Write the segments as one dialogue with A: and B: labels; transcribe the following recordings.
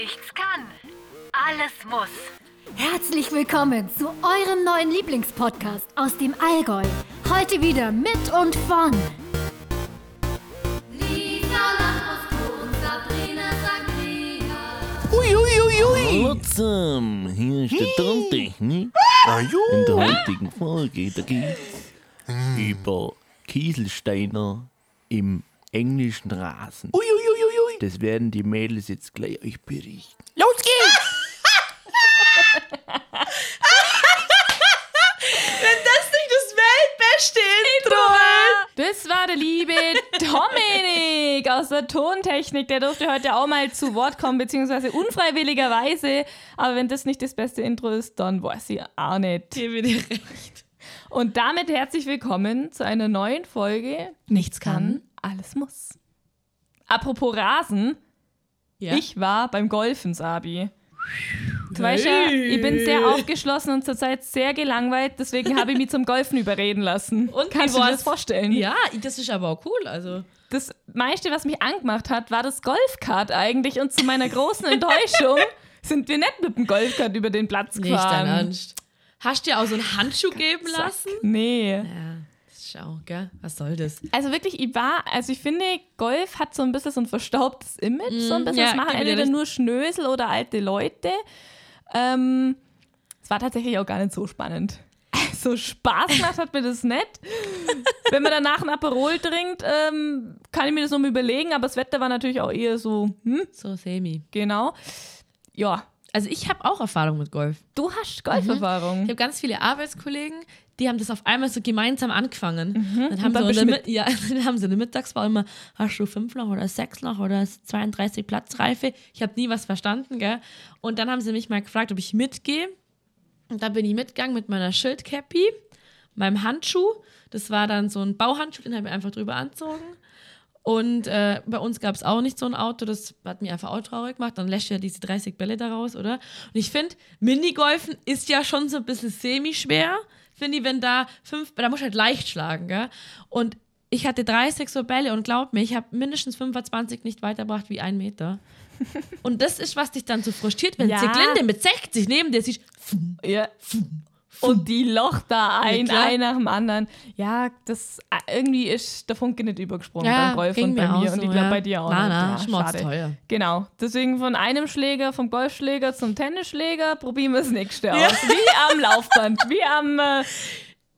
A: Nichts kann, alles muss.
B: Herzlich willkommen zu eurem neuen Lieblingspodcast aus dem Allgäu. Heute wieder mit und von Sabrina Sagrina.
C: Hallo zusammen, hier ist der Tontechnik. In der heutigen Folge, da geht's über Kieselsteiner im englischen Rasen. Das werden die Mädels jetzt gleich euch berichten.
D: Los geht's! Wenn das nicht das weltbeste Intro ist!
E: Das war der liebe Dominik aus der Tontechnik. Der durfte heute auch mal zu Wort kommen, beziehungsweise unfreiwilligerweise. Aber wenn das nicht das beste Intro ist, dann weiß ich auch nicht.
D: Gebe dir recht.
E: Und damit herzlich willkommen zu einer neuen Folge
D: Nichts kann.
E: alles muss. Apropos Rasen,
D: Ja.
E: ich war beim Golfen, Sabi. Du weißt ja, ich bin sehr aufgeschlossen und zurzeit sehr gelangweilt, deswegen habe ich mich zum Golfen überreden lassen.
D: Und
E: Kannst du dir das vorstellen?
D: Ja, das ist aber auch cool. Also.
E: Das meiste, was mich angemacht hat, war das Golfkart eigentlich. Und zu meiner großen Enttäuschung sind wir nicht mit dem Golfkart über den Platz
D: Nicht dein
E: gefahren.
D: Ernst. Hast du dir auch so einen Handschuh geben lassen?
E: Nee.
D: Ja, schau, gell? Was soll das?
E: Also wirklich, ich war, also ich finde, Golf hat so ein bisschen so ein verstaubtes Image. so ein bisschen.
D: Mhm. ja,
E: das machen entweder nur Schnösel oder alte Leute. Ähm, es war tatsächlich auch gar nicht so spannend. So Spaß gemacht hat mir das nicht. Wenn man danach ein Aperol trinkt, ähm, kann ich mir das noch mal überlegen, aber das Wetter war natürlich auch eher so, hm,
D: So semi.
E: genau. Ja,
D: Also ich habe auch Erfahrung mit Golf.
E: du hast Golferfahrung.
D: Ich habe ganz viele Arbeitskollegen, die haben das auf einmal so gemeinsam angefangen. Dann, haben
E: dann
D: der, Mi- ja, dann haben sie in der Mittagswahl immer, hast du fünf noch oder sechs noch oder 32 Platzreife? Ich habe nie was verstanden, gell? Und dann haben sie mich mal gefragt, ob ich mitgehe. Und da bin ich mitgegangen mit meiner Schildcappy, meinem Handschuh. Das war dann so ein Bauhandschuh, den habe ich einfach drüber anzogen. Und äh, bei uns gab es auch nicht so ein Auto, das hat mich einfach auch traurig gemacht. Dann lässt ja diese 30 Bälle daraus, oder? Und ich finde, Minigolfen ist ja schon so ein bisschen semi-schwer. Finde ich, wenn da fünf, da muss halt leicht schlagen, gell? Und ich hatte 30 so Bälle und glaub mir, ich habe mindestens 25 nicht weitergebracht wie ein Meter. Und das ist, was dich dann so frustriert, wenn
E: Ja.
D: Zieglinde mit 60 neben dir siehst.
E: Ja. Und die Loch da ein,
D: klar.
E: ein nach dem anderen. Ja, das äh, irgendwie ist der Funke nicht übergesprungen
D: Ja,
E: beim Golf und bei
D: mir
E: mir. und ich glaube
D: ja.
E: bei dir auch.
D: Na,
E: nicht.
D: na,
E: ja, schade.
D: teuer.
E: Genau. Deswegen von einem Schläger, vom Golfschläger zum Tennisschläger, probieren wir das nächste aus. Wie am Laufband, wie am. Äh,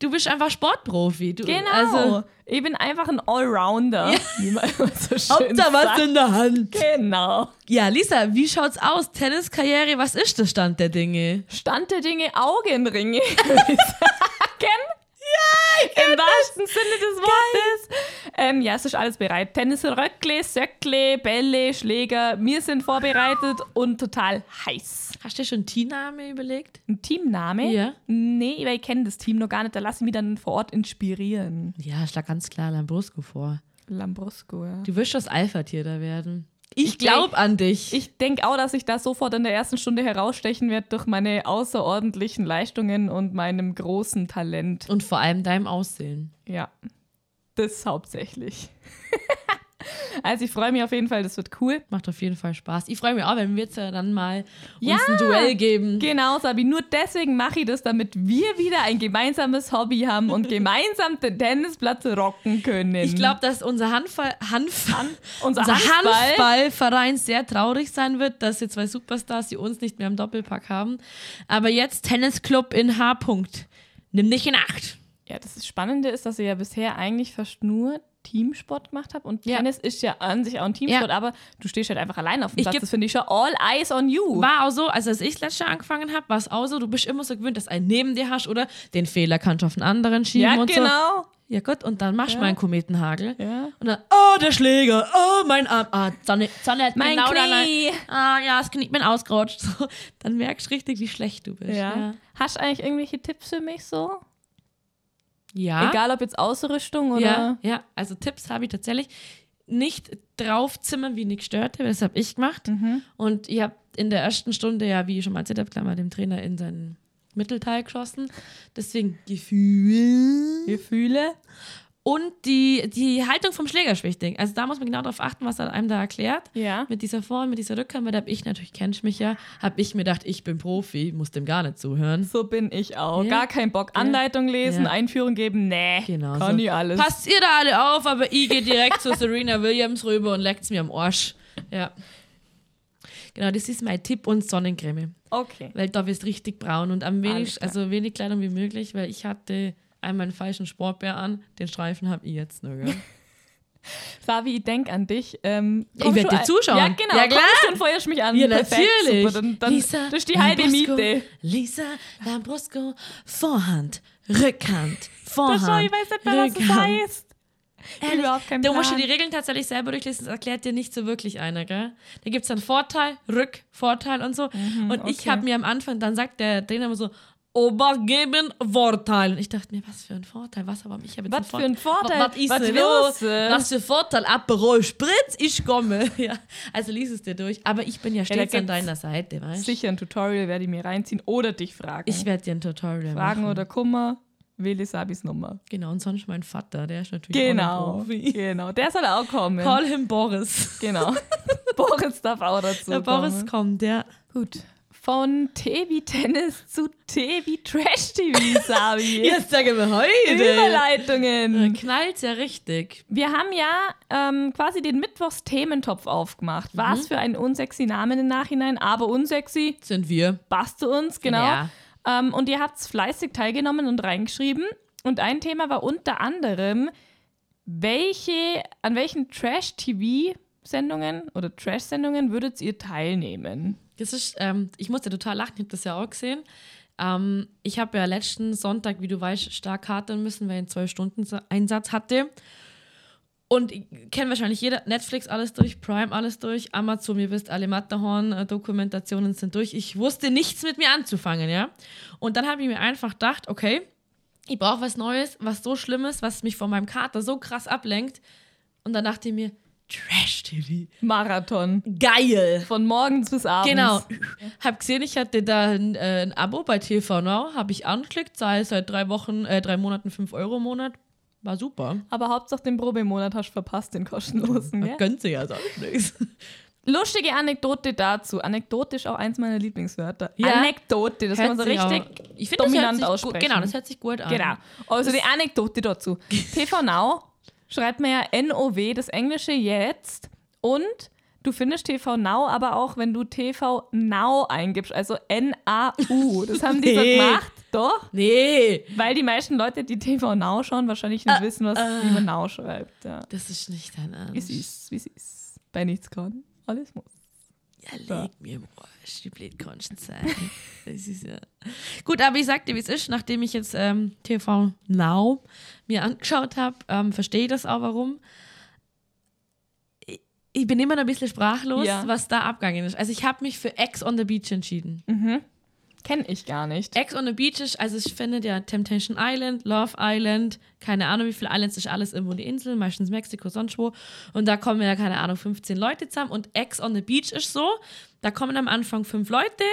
D: Du bist einfach Sportprofi. Du,
E: genau.
D: Also,
E: ich bin einfach ein Allrounder. Wie man so schön
D: Hauptsache was in der Hand.
E: Genau.
D: Ja, Lisa, wie schaut's aus? Tenniskarriere, was ist der Stand der Dinge?
E: Stand der Dinge Augenringe, würde ich sagen. Ja, Im wahrsten Sinne des Wortes. Ähm, ja, es ist alles bereit. Tennisröckle, Söckle, Bälle, Schläger. Wir sind vorbereitet und total heiß.
D: Hast du dir schon Teamname überlegt?
E: Ein Teamname?
D: Ja.
E: Nee, weil ich kenne das Team noch gar nicht. Da lasse ich mich dann vor Ort inspirieren.
D: Ja, schlag ganz klar Lambrusco vor.
E: Lambrusco, ja.
D: Du wirst das Alpha-Tier da werden.
E: Ich
D: Ich glaub an dich.
E: Ich denke auch, dass ich da sofort in der ersten Stunde herausstechen werde durch meine außerordentlichen Leistungen und meinem großen Talent.
D: Und vor allem deinem Aussehen.
E: Ja, das hauptsächlich. also ich freue mich auf jeden Fall, das wird cool.
D: Macht auf jeden Fall Spaß. Ich freue mich auch, wenn wir jetzt ja dann mal
E: Ja.
D: uns ein Duell geben.
E: Genau, Sabi, nur deswegen mache ich das, damit wir wieder ein gemeinsames Hobby haben und gemeinsam den Tennisplatz rocken können.
D: Ich glaube, dass unser Handball, Hanf,
E: unser
D: unser
E: Handball-
D: Handballverein sehr traurig sein wird, dass jetzt zwei Superstars, die uns nicht mehr im Doppelpack haben. Aber jetzt Tennisclub in H. -Punkt. Nimm dich in Acht.
E: Ja, das Spannende ist, dass ich ja bisher eigentlich fast nur Teamsport gemacht habe und
D: Ja.
E: Tennis ist ja an sich auch ein Teamsport,
D: Ja.
E: aber du stehst halt einfach allein auf dem
D: Ich
E: Platz. Das finde ich schon all eyes on you.
D: War auch so, also als ich letztes Jahr angefangen habe, war es auch so, du bist immer so gewöhnt, dass ein neben dir hast, oder? Den Fehler kannst du auf den anderen schieben
E: ja,
D: und so.
E: genau.
D: Ja gut, und dann machst du
E: Ja.
D: mal einen Kometenhagel.
E: Ja.
D: Und dann, oh, der Schläger, oh, mein Arm, ah, Sonne, Sonne hat
E: Mein
D: genau
E: Knie.
D: Ah, ja, das Knie bin ausgerutscht. So, dann merkst du richtig, wie schlecht du bist.
E: Ja. Hast du eigentlich irgendwelche Tipps für mich so?
D: Ja.
E: Egal ob jetzt Ausrüstung oder.
D: Ja, ja, also Tipps habe ich tatsächlich nicht draufzimmern, wie Nick störte, das habe ich gemacht.
E: Mhm.
D: Und ich habe in der ersten Stunde, ja, wie ich schon mal erzählt habe, gleich mal dem Trainer in seinen Mittelteil geschossen. Deswegen Gefühl.
E: Gefühle.
D: Und die, die Haltung vom Schläger ist wichtig. Also da muss man genau darauf achten, was er einem da erklärt.
E: Ja.
D: Mit dieser Vor- und mit dieser Rückhand, weil da habe ich natürlich, kennst mich ja, habe ich mir gedacht, ich bin Profi, muss dem gar nicht zuhören.
E: So bin ich auch.
D: Ja.
E: Gar kein Bock. Anleitung lesen. Einführung geben, nee.
D: Genau.
E: Kann
D: so.
E: ich alles.
D: Passt ihr da alle auf, aber ich gehe direkt zu Serena Williams rüber und leckt's mir am Arsch. Ja. Genau, das ist mein Tipp und Sonnencreme.
E: Okay.
D: Weil da wirst richtig braun und am wenig, also wenig Kleidung wie möglich, weil ich hatte einmal einen falschen Sportbär an, den Streifen habe ich jetzt nur, gell?
E: Savi, ich denk an dich. Ähm,
D: Ich
E: kommst
D: werd
E: du
D: dir zuschauen.
E: Ja, genau.
D: Ja, klar.
E: Kommst du und feuerst mich an.
D: Ja,
E: Perfekt,
D: natürlich.
E: Super. Dann, dann
D: Lisa
E: das ist die halbe. Miete.
D: Lisa Lambrusco, Vorhand, Rückhand,
E: Das
D: Vorhand.
E: schon, ich weiß nicht mehr, was das
D: Rückhand.
E: heißt. Ich
D: Ehrlich,
E: überhaupt keinen
D: musst du
E: Plan.
D: die Regeln tatsächlich selber durchlesen, das erklärt dir nicht so wirklich einer, gell? Da gibt es dann Vorteil, Rück, Vorteil und so. und ich
E: okay.
D: habe mir am Anfang, dann sagt der Trainer immer so, Obergeben, Vorteil. Und ich dachte mir, was für ein Vorteil, was aber ich habe jetzt
E: Was für ein Vorteil?
D: Was, was ist
E: Was
D: los? Was für Vorteil? Aperol Spritz, ich komme. Ja, also lies es dir durch. Aber ich bin ja stets an
E: gibt's
D: deiner Seite, weißt du?
E: Sicher ein Tutorial werde ich mir reinziehen oder dich fragen.
D: Ich werde dir ein Tutorial
E: fragen
D: machen.
E: oder Kummer, wähle Sabis Nummer.
D: Genau, und sonst mein Vater, der ist natürlich auch
E: Genau.
D: ein Profi.
E: Genau. Der soll auch kommen.
D: Call him Boris.
E: Genau. Boris darf auch dazu
D: Der
E: kommen.
D: Boris kommt, ja.
E: Gut. Von TV Tennis zu TV Trash TV, Sabi.
D: Jetzt sagen wir heute.
E: Überleitungen.
D: Knallt ja richtig.
E: Wir haben ja ähm, quasi den Mittwochs-Thementopf aufgemacht. Was für ein unsexy Namen im Nachhinein, aber unsexy.
D: Sind wir.
E: Passt zu uns, genau.
D: Ja.
E: Ähm, und ihr habt fleißig teilgenommen und reingeschrieben. Und ein Thema war unter anderem, welche, an welchen Trash-TV-Sendungen oder Trash-Sendungen würdet ihr teilnehmen?
D: Das ist, ähm, ich musste total lachen, ich habe das ja auch gesehen. Ähm, ich habe ja letzten Sonntag, wie du weißt, stark hadern müssen, weil ich einen 12-Stunden-Einsatz hatte. Und ich kenne wahrscheinlich jeder, Netflix alles durch, Prime alles durch, Amazon, ihr wisst, alle Matterhorn-Dokumentationen sind durch. Ich wusste nichts mit mir anzufangen, ja. Und dann habe ich mir einfach gedacht, okay, ich brauche was Neues, was so Schlimmes, was mich von meinem Kater so krass ablenkt. Und dann dachte ich mir, Trash-TV.
E: Marathon.
D: Geil!
E: Von morgens bis abends.
D: Genau. Hab gesehen, ich hatte da ein, äh, ein Abo bei TV Now, habe ich angeklickt, zahle seit drei Wochen, äh, drei Monaten 5 Euro im Monat. War super.
E: Aber Hauptsache den Probemonat hast du verpasst, den kostenlosen. Ja?
D: gönnt sich ja sonst nichts.
E: Lustige Anekdote dazu. Anekdote ist auch eins meiner Lieblingswörter.
D: Ja.
E: Anekdote, das kann man so
D: Hört
E: richtig
D: auch- ich finde, das hört
E: dominant
D: sich gut,
E: aussprechen.
D: Genau, das hört sich gut an.
E: Genau. Also die Anekdote dazu. TV Now schreibt man ja NOW, das englische jetzt. Und du findest TV Now aber auch, wenn du TV Now eingibst, also N-A-U. Das haben die so
D: Nee.
E: gemacht, doch.
D: Nee,
E: Weil die meisten Leute, die TV Now schauen, wahrscheinlich nicht wissen, was, wie man Now schreibt. Ja.
D: das ist nicht dein Ernst.
E: Wie ist, wie ist. Bei nichts kann, alles muss.
D: Ja, leg mir im Arsch, die blöd kannst sein. Das ist ja. Gut, aber ich sag dir, wie es ist, nachdem ich jetzt ähm, TV Now mir angeschaut habe, ähm, verstehe ich das auch, warum. Ich- Ich bin immer noch ein bisschen sprachlos,
E: Ja.
D: was da abgegangen ist. Also ich habe mich für Ex on the Beach entschieden.
E: Kenne ich gar nicht.
D: Ex on the Beach ist, also ich finde ja Temptation Island, Love Island, keine Ahnung wie viele Islands, ist alles irgendwo die Insel, meistens Mexiko, sonst wo. Und da kommen ja, keine Ahnung, 15 Leute zusammen. Und Ex on the Beach ist so, da kommen am Anfang fünf Leute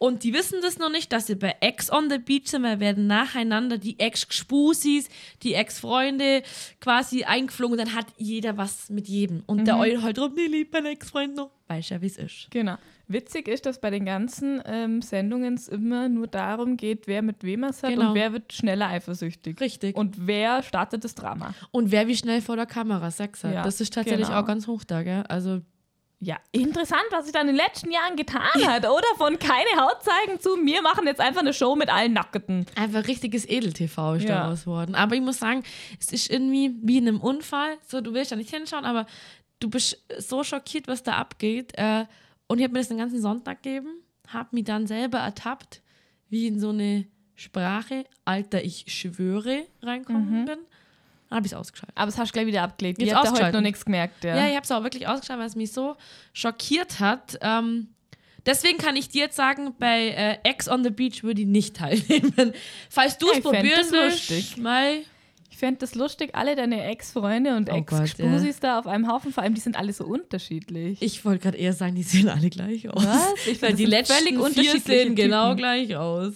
D: und die wissen das noch nicht, dass sie bei Ex on the Beach sind, weil werden nacheinander die Ex-Spusis, die Ex-Freunde quasi eingeflogen und dann hat jeder was mit jedem. Und der Eul halt rum, nee, liebt mein Ex-Freund noch. Weißt ja, wie es ist.
E: Genau. Witzig ist, dass bei den ganzen ähm, Sendungen es immer nur darum geht, wer mit wem es hat
D: Genau.
E: und wer wird schneller eifersüchtig.
D: Richtig.
E: Und wer startet das Drama.
D: Und wer wie schnell vor der Kamera Sex hat.
E: Ja,
D: das ist tatsächlich
E: genau.
D: auch ganz hoch da, gell? Also,
E: Ja, interessant, was sich da in den letzten Jahren getan hat, oder? Von keine Haut zeigen zu, wir machen jetzt einfach eine Show mit allen Nackten.
D: einfach richtiges Edel-TV ist
E: Ja.
D: daraus worden. Aber ich muss sagen, es ist irgendwie wie in einem Unfall. So, du willst da nicht hinschauen, aber du bist so schockiert, was da abgeht. Äh, und ich habe mir das den ganzen Sonntag gegeben, habe mich dann selber ertappt, wie in so eine Sprache, Alter, ich schwöre, reinkommen bin. Dann habe ich es ausgeschaltet.
E: Aber das hast du gleich wieder abgelegt.
D: Jetzt
E: Ich habe heute
D: ausgeschalten.
E: noch nichts gemerkt. Ja.
D: Ja, ich habe es auch wirklich ausgeschaltet, weil es mich so schockiert hat. Ähm, deswegen kann ich dir jetzt sagen, bei äh, Ex on the Beach würde ich nicht teilnehmen. Falls du
E: Ja,
D: es willst,
E: lustig.
D: mal
E: Ich fände das lustig, alle deine Ex-Freunde und
D: Oh
E: Ex-Spusis da auf einem Haufen, vor allem die sind alle so unterschiedlich.
D: Ich wollte gerade eher sagen, die sehen alle gleich aus.
E: Was? Ich find,
D: die letzten
E: völlig
D: vier sehen genau
E: Typen.
D: gleich aus.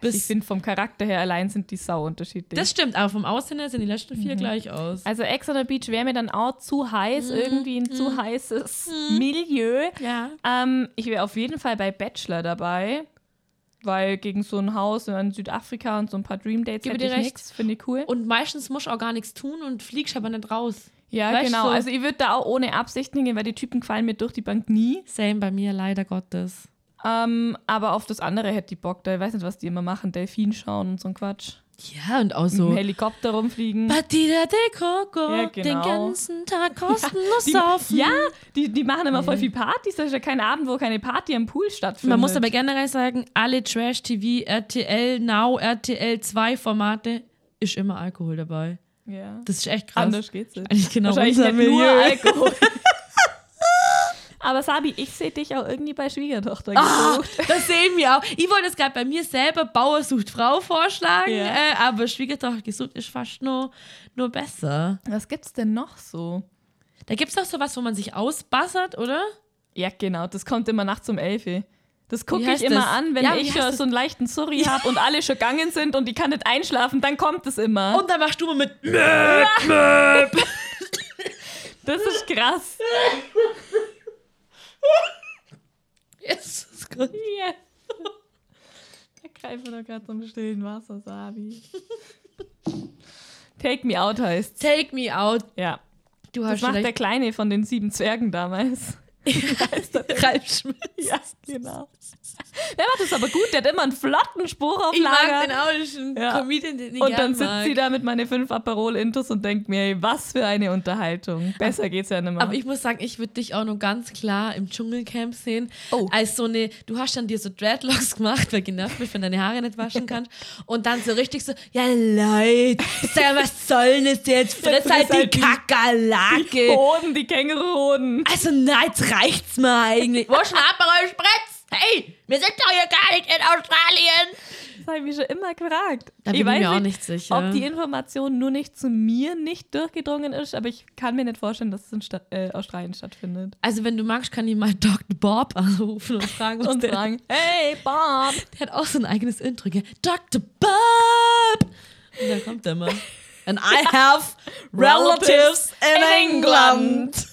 D: Bis.
E: Ich finde, vom Charakter her allein sind die sau unterschiedlich.
D: das stimmt, aber vom Aussehen her sehen die letzten vier gleich aus.
E: also Ex on the Beach wäre mir dann auch zu heiß, irgendwie ein zu heißes Milieu.
D: Ja.
E: Ähm, ich wäre auf jeden Fall bei Bachelor dabei, weil gegen so ein Haus in Südafrika und so ein paar Dream Dates
D: Gebe
E: hätte ich nichts, finde ich cool.
D: Und meistens musst du auch gar nichts tun und fliegst aber nicht raus.
E: ja,
D: weißt
E: genau.
D: so-
E: Also ich würde da auch ohne Absicht hingehen, weil die Typen gefallen mir durch die Bank nie.
D: Same bei mir, leider Gottes.
E: Ähm, aber auf das andere hätte ich Bock. Da ich weiß nicht, was die immer machen. Delfin schauen und so ein Quatsch.
D: Ja, und auch
E: Mit
D: so.
E: dem Helikopter rumfliegen.
D: Partida de Coco,
E: Ja,
D: den
E: genau.
D: ganzen Tag kostenlos
E: Die,
D: saufen.
E: ja, die, die machen immer voll viel Partys. Das ist ja kein Abend, wo keine Party am Pool stattfindet.
D: Man muss aber generell sagen, alle Trash-TV, RTL Now, RTL 2 Formate, ist immer Alkohol dabei.
E: Ja.
D: Das ist echt krass.
E: Anders geht's nicht.
D: Eigentlich genau
E: Wahrscheinlich
D: unser
E: nicht nur
D: Milieu.
E: Alkohol. Aber Sabi, ich sehe dich auch irgendwie bei Schwiegertochter
D: Ah,
E: gesucht.
D: das sehen wir auch. Ich wollte es gerade bei mir selber Bauer sucht Frau vorschlagen,
E: Ja.
D: äh, aber Schwiegertochter gesucht ist fast nur, nur besser.
E: Was gibt's denn noch so?
D: Da gibt es doch sowas, wo man sich ausbassert, oder?
E: Ja, genau, das kommt immer nachts um 11 Uhr. Das gucke ich immer
D: das?
E: an, wenn
D: Ja,
E: ich
D: das?
E: so einen leichten Surri habe und alle schon gegangen sind und die kann nicht einschlafen, dann kommt es immer.
D: Und dann machst du mal mit.
E: das ist krass.
D: Jesus Gott.
E: Yes. Ich greife doch gerade zum stillen Wasser, Sabi. Take me out heißt
D: Take me out.
E: Ja.
D: Du
E: Das
D: hast
E: macht der. Kleine von den sieben Zwergen damals.
D: Ralf Schmitz.
E: Ja, genau. Der macht es aber gut, der hat immer einen flotten Spruch auf
D: Ich mag
E: Lager.
D: den auch, das ist ein
E: Ja.
D: Comedian, den ich
E: Und dann sitzt
D: mag.
E: sie da mit meine fünf Aperol-Intos und denkt mir, ey, was für eine Unterhaltung. Besser geht's ja nicht mehr.
D: Aber ich muss sagen, ich würde dich auch noch ganz klar im Dschungelcamp sehen.
E: Oh.
D: Als so eine, du hast dann dir so Dreadlocks gemacht, weil genervt bist, wenn deine Haare nicht waschen kannst. Und dann so richtig so, ja Leute, sag mal, was soll denn das jetzt? Friss
E: friss
D: halt die
E: die-
D: Kakerlake.
E: Hoden, die Känguruhoden.
D: Also nein, jetzt reicht's mal eigentlich. Wo ein Aperol Spritz? Hey, wir sind doch hier gar nicht in Australien.
E: Das habe ich mich schon immer gefragt.
D: Da bin ich mir auch nicht sicher.
E: ob die Information nur nicht zu mir nicht durchgedrungen ist, aber ich kann mir nicht vorstellen, dass es in Stadt, äh, Australien stattfindet.
D: Also wenn du magst, kann ich mal Dr. Bob anrufen und fragen, was
E: Und
D: der
E: sagen, hey Bob,
D: Der hat auch so ein eigenes Intro. gell? Dr. Bob! Und dann kommt er mal. And I have relatives in England.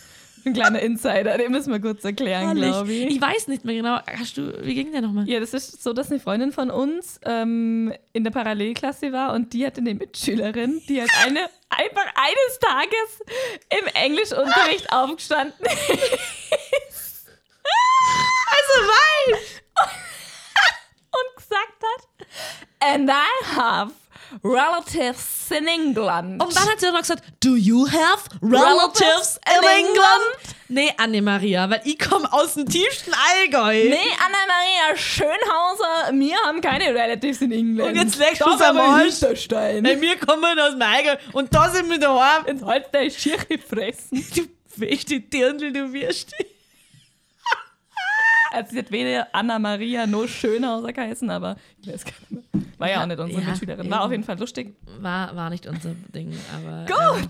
E: Ein kleiner Insider, den müssen wir kurz erklären, glaube ich.
D: Ich weiß nicht mehr genau. Hast du, wie ging der nochmal?
E: Ja, das ist so, dass eine Freundin von uns ähm, in der Parallelklasse war und die hatte eine Mitschülerin, die hat eine, einfach eines Tages im Englischunterricht aufgestanden
D: Also weit!
E: und gesagt hat, and I have relatives in England.
D: Und dann hat sie auch noch gesagt, do you have relatives in England? Nee, Anne-Maria, weil ich komme aus dem tiefsten Allgäu.
E: Nee, Anna-Maria Schönhauser, wir haben keine Relatives in England.
D: Und jetzt legst am
E: aber
D: Arsch.
E: Hinterstein.
D: Hey, wir kommen aus dem Allgäu und da sind wir daheim.
E: Jetzt halt deine Schirche fressen.
D: Du weißt die Dirndl, du wirst.
E: Also sie hat weder Anna-Maria noch Schönhauser geheißen, aber ich weiß gar nicht mehr. War ja,
D: Ja,
E: auch nicht unsere
D: ja,
E: Mitschülerin. War auf jeden Fall lustig.
D: War, war nicht unser Ding, aber.
E: Gut.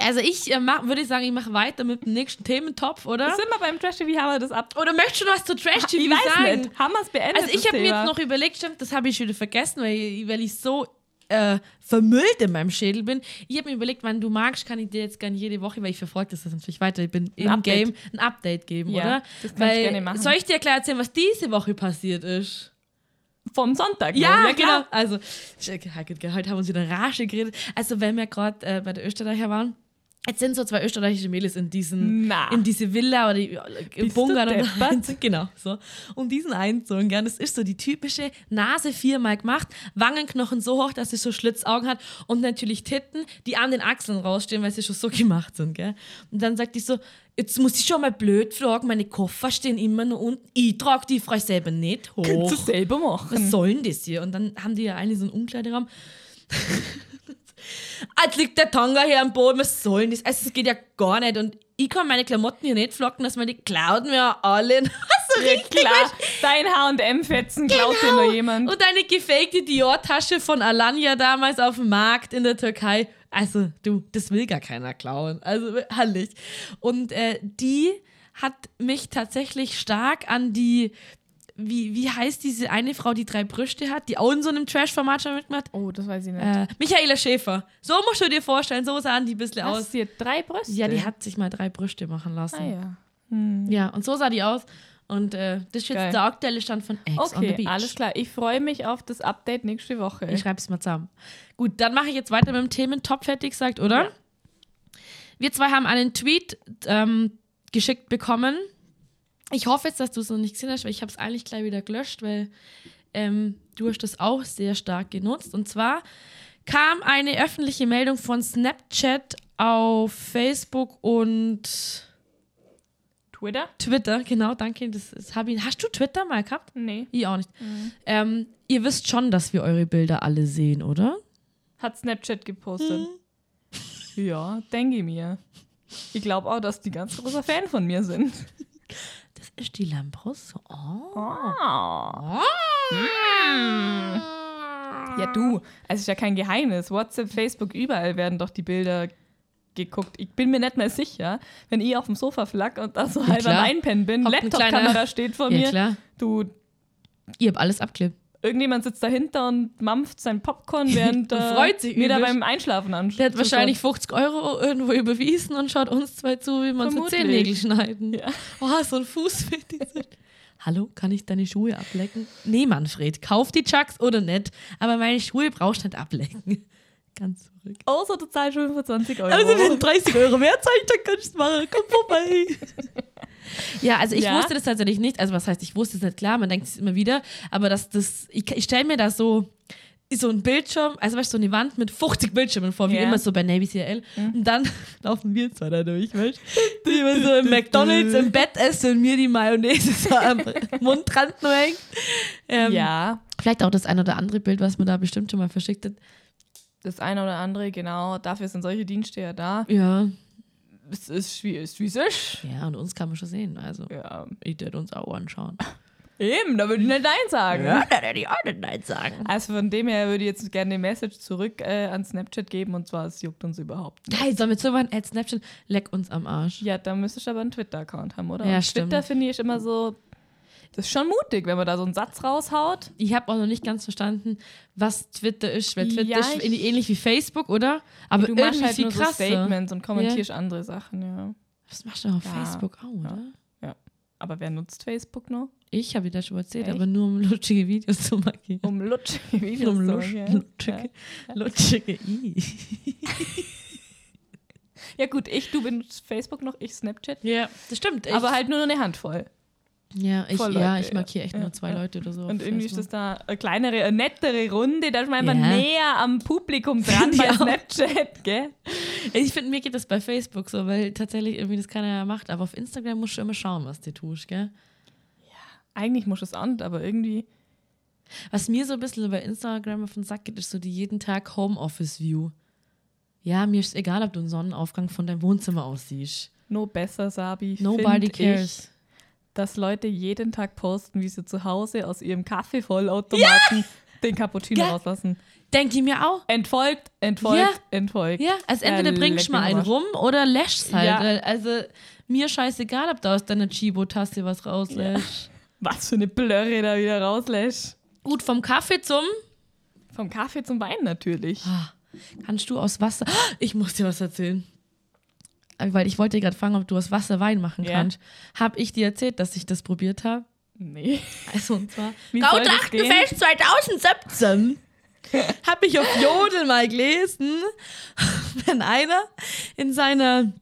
D: Also ich äh, würde sagen, ich mache weiter mit dem nächsten Thementopf, oder?
E: Sind wir beim Trash TV, haben wir das ab.
D: Oder möchtest du noch was zu Trash TV
E: Ich weiß
D: sagen?
E: nicht. Haben wir es beendet?
D: Also ich habe mir jetzt noch überlegt, stimmt, das habe ich schon wieder vergessen, weil, weil ich so äh, vermüllt in meinem Schädel bin. Ich habe mir überlegt, wann du magst, kann ich dir jetzt gerne jede Woche, weil ich verfolge das natürlich weiter, ich bin im
E: Update.
D: Game, ein Update geben,
E: Ja,
D: oder?
E: das kann ich
D: weil,
E: gerne machen.
D: Soll ich dir gleich erzählen, was diese Woche passiert ist?
E: Vom Sonntag.
D: Ja,
E: noch.
D: genau. Also, heute haben wir uns wieder Rage geredet. Also, wenn wir gerade äh, bei der Österreicher waren, jetzt sind so zwei österreichische Mädels in diesen,
E: Na.
D: in diese Villa oder im Bunker. Genau, so. Um diesen einzogen, gell. Das ist so die typische Nase viermal gemacht, Wangenknochen so hoch, dass sie so Schlitzaugen hat und natürlich Titten, die an den Achseln rausstehen, weil sie schon so gemacht sind, gell. Und dann sagt die so, jetzt muss ich schon mal blöd fragen, meine Koffer stehen immer nur unten, ich trage die Frau selber nicht hoch
E: Kannst du selber machen.
D: was soll denn das hier? Und dann haben die ja eigentlich so einen Umkleideraum. Jetzt liegt der Tanga hier am Boden, was soll denn das? Also, es geht ja gar nicht. Und ich kann meine Klamotten hier nicht flocken, dass man die klaut mir alle. so
E: Ja,
D: richtig
E: klar. Dein H&M-Fetzen klaut dir
D: Genau.
E: nur jemand.
D: Und eine gefakte Dior-Tasche von Alanya damals auf dem Markt in der Türkei. Also, du, das will gar keiner klauen. Also, herrlich. Und äh, die hat mich tatsächlich stark an die wie, wie heißt diese eine Frau, die drei Brüste hat, die auch in so einem Trash-Format schon mitgemacht?
E: Oh, das weiß ich nicht.
D: Äh, Michaela Schäfer. So musst du dir vorstellen, so sahen die ein bisschen
E: Was,
D: aus.
E: sie hat drei Brüste?
D: Ja, die hat sich mal drei Brüste machen lassen.
E: Ah, ja.
D: Ja, und so sah die aus. Und äh, das ist jetzt
E: Geil.
D: der aktuelle Stand von Ex on the
E: Okay,
D: Beach.
E: alles klar. Ich freue mich auf das Update nächste Woche.
D: Ich schreibe es mal zusammen. Gut, dann mache ich jetzt weiter mit dem Themen Top fertig gesagt, oder?
E: Ja.
D: Wir zwei haben einen Tweet ähm, geschickt bekommen. Ich hoffe jetzt, dass du es noch nicht gesehen hast, weil ich habe es eigentlich gleich wieder gelöscht, weil ähm, du hast das auch sehr stark genutzt. Und zwar kam eine öffentliche Meldung von Snapchat auf Facebook und
E: Twitter?
D: Twitter, genau, danke. Das, das hab ich, hast du Twitter mal gehabt?
E: Nee.
D: Ich auch nicht. Ähm, ihr wisst schon, dass wir eure Bilder alle sehen, oder?
E: Hat Snapchat gepostet. Ja, denke ich mir. Ich glaube auch, dass die ganz großer Fan von mir sind.
D: Ist die Lambrus. Oh.
E: Ah. Ja, du, es ist ja kein Geheimnis. WhatsApp, Facebook, überall werden doch die Bilder geguckt. Ich bin mir nicht mehr sicher, wenn ich auf dem Sofa flack und da so halb am
D: klar.
E: Einpennen bin, Laptop-Kamera steht vor
D: Ja,
E: mir.
D: klar.
E: Du,
D: Ihr habt alles abklippt.
E: Irgendjemand sitzt dahinter und mampft sein Popcorn, während
D: Und
E: äh,
D: freut sich
E: mir da beim Einschlafen anschaut.
D: Der hat wahrscheinlich 50 Euro irgendwo überwiesen und schaut uns zwei zu, wie man so. Zehennägel schneiden.
E: Ja.
D: Oh, so ein Fußfetisch. Hallo, kann ich deine Schuhe ablecken? Nee, Manfred, kauf die Chucks oder nicht. Aber meine Schuhe brauchst du nicht ablecken. Ganz verrückt.
E: Außer du zahlst 25 Euro.
D: Also, wenn 30 Euro mehr zeigt, dann kannst du es machen. Komm vorbei. Ja, also ich
E: Ja.
D: wusste das tatsächlich nicht. Also was heißt, ich wusste es nicht klar, man denkt es immer wieder. Aber dass das, ich, ich stelle mir da so, so ein Bildschirm, also weißt du, so eine Wand mit 50 Bildschirmen vor, wie
E: Ja.
D: immer so bei Navy CL. Und dann laufen wir zwei da durch, weißt du? Die immer so im McDonalds im Bett essen und mir die Mayonnaise so am Mundrand nur hängt. Ähm,
E: Ja,
D: Vielleicht auch das ein oder andere Bild, was man da bestimmt schon mal verschickt hat.
E: das eine oder andere, genau. Dafür sind solche Dienste ja da.
D: Ja.
E: Es ist wie es ist. Wie es ist.
D: Ja, und uns kann man schon sehen. Also,
E: Ja.
D: ich werde uns auch anschauen.
E: Eben, da würde ich nicht Nein sagen.
D: da werde ich auch nicht Nein sagen.
E: Also von dem her würde ich jetzt gerne eine Message zurück äh, an Snapchat geben und zwar, es juckt uns überhaupt nicht.
D: Geil, sollen wir so ein Ad Snapchat? Leck uns am Arsch.
E: Ja, da müsstest du aber einen Twitter-Account haben, oder?
D: Ja,
E: Und
D: stimmt.
E: Twitter finde ich immer so, das ist schon mutig, wenn man da so einen Satz raushaut.
D: Ich habe auch noch nicht ganz verstanden, was Twitter ist. Weil Twitter
E: Ja,
D: ist
E: ich-
D: ähnlich wie Facebook, oder? Aber
E: Du machst halt
D: viel
E: nur so
D: krasser.
E: Statements und kommentierst andere Sachen, ja.
D: Das machst du auch auf
E: Ja,
D: Facebook auch, oder?
E: Aber wer nutzt Facebook noch?
D: Ich habe dir das schon erzählt,
E: Echt?
D: aber nur um lustige Videos zu markieren.
E: Um lutschige Videos
D: Um
E: zu machen,
D: lutschige, lutschige I.
E: Ja gut, ich, du benutzt Facebook noch, ich Snapchat.
D: Ja, das stimmt. Ich,
E: aber halt nur eine Handvoll.
D: Ja, ich, ja, ich markiere echt
E: ja.
D: nur zwei
E: Ja.
D: Leute oder so.
E: Und irgendwie ist das da eine kleinere, eine nettere Runde, da ist man einfach
D: Ja.
E: näher am Publikum dran bei. Snapchat, gell?
D: Ich finde, mir geht das bei Facebook so, weil tatsächlich irgendwie das keiner macht. Aber auf Instagram musst du immer schauen, was du tust, gell?
E: Eigentlich muss es an, aber irgendwie.
D: Was mir so ein bisschen bei Instagram auf den Sack geht, ist so die jeden Tag Homeoffice-View. Ja, mir ist egal, ob du einen Sonnenaufgang von deinem Wohnzimmer aussiehst.
E: No besser, Sabi.
D: Nobody cares.
E: Ich, dass Leute jeden Tag posten, wie sie zu Hause aus ihrem Kaffeevollautomaten den Cappuccino
D: Ja.
E: rauslassen.
D: Denke ich mir auch.
E: Entfolgt, entfolgt,
D: Ja.
E: entfolgt.
D: Ja, also entweder
E: Ja,
D: bringst du mal einen rum oder läschst halt.
E: Ja.
D: Also mir scheißegal, ob du aus deiner Chibo-Tasse was rauslässt.
E: Was für eine Blöre da wieder rauslässt.
D: Gut, vom Kaffee zum
E: Vom Kaffee zum Wein natürlich.
D: Ah. kannst du aus Wasser. Ich muss dir was erzählen. Äh, Weil ich wollte gerade fragen, ob du aus Wasser Wein machen
E: Ja.
D: kannst. Hab ich dir erzählt, dass ich das probiert habe?
E: Nee.
D: Also und zwar
E: Wie soll das
D: Trachtenfest 2017. Habe ich auf Jodel mal gelesen, wenn einer in seiner,